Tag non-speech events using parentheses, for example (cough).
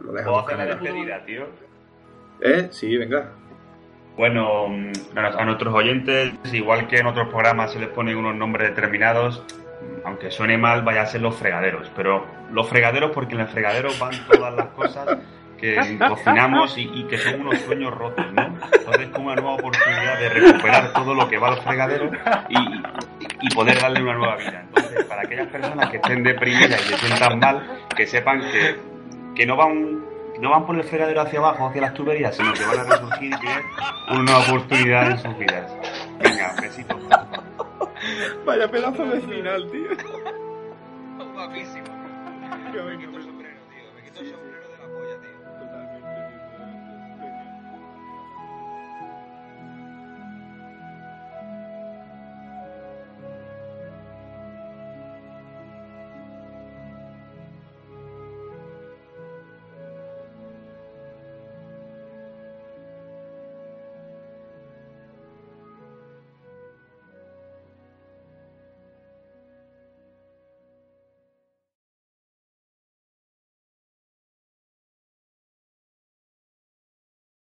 Lo ¿Puedo hacer la despedida, tío? ¿Eh? Sí, venga. Bueno, mm, a nuestros oyentes, igual que en otros programas se les ponen unos nombres determinados, aunque suene mal, vaya a ser los fregaderos. Pero los fregaderos porque en el fregadero van todas las cosas que (laughs) cocinamos y, y que son unos sueños rotos, ¿no? Entonces es como una nueva oportunidad de recuperar todo lo que va al fregadero y poder darle una nueva vida. Entonces, para aquellas personas que estén deprimidas y se sientan mal, que sepan que, que no van no van por el fregadero hacia abajo, hacia las tuberías, sino que van a resurgir y tener una oportunidad en sus vidas. Venga, besitos. Vaya pedazo de final, tío. Guapísimo. Me quito el sombrero, tío. Me quito el sombrero.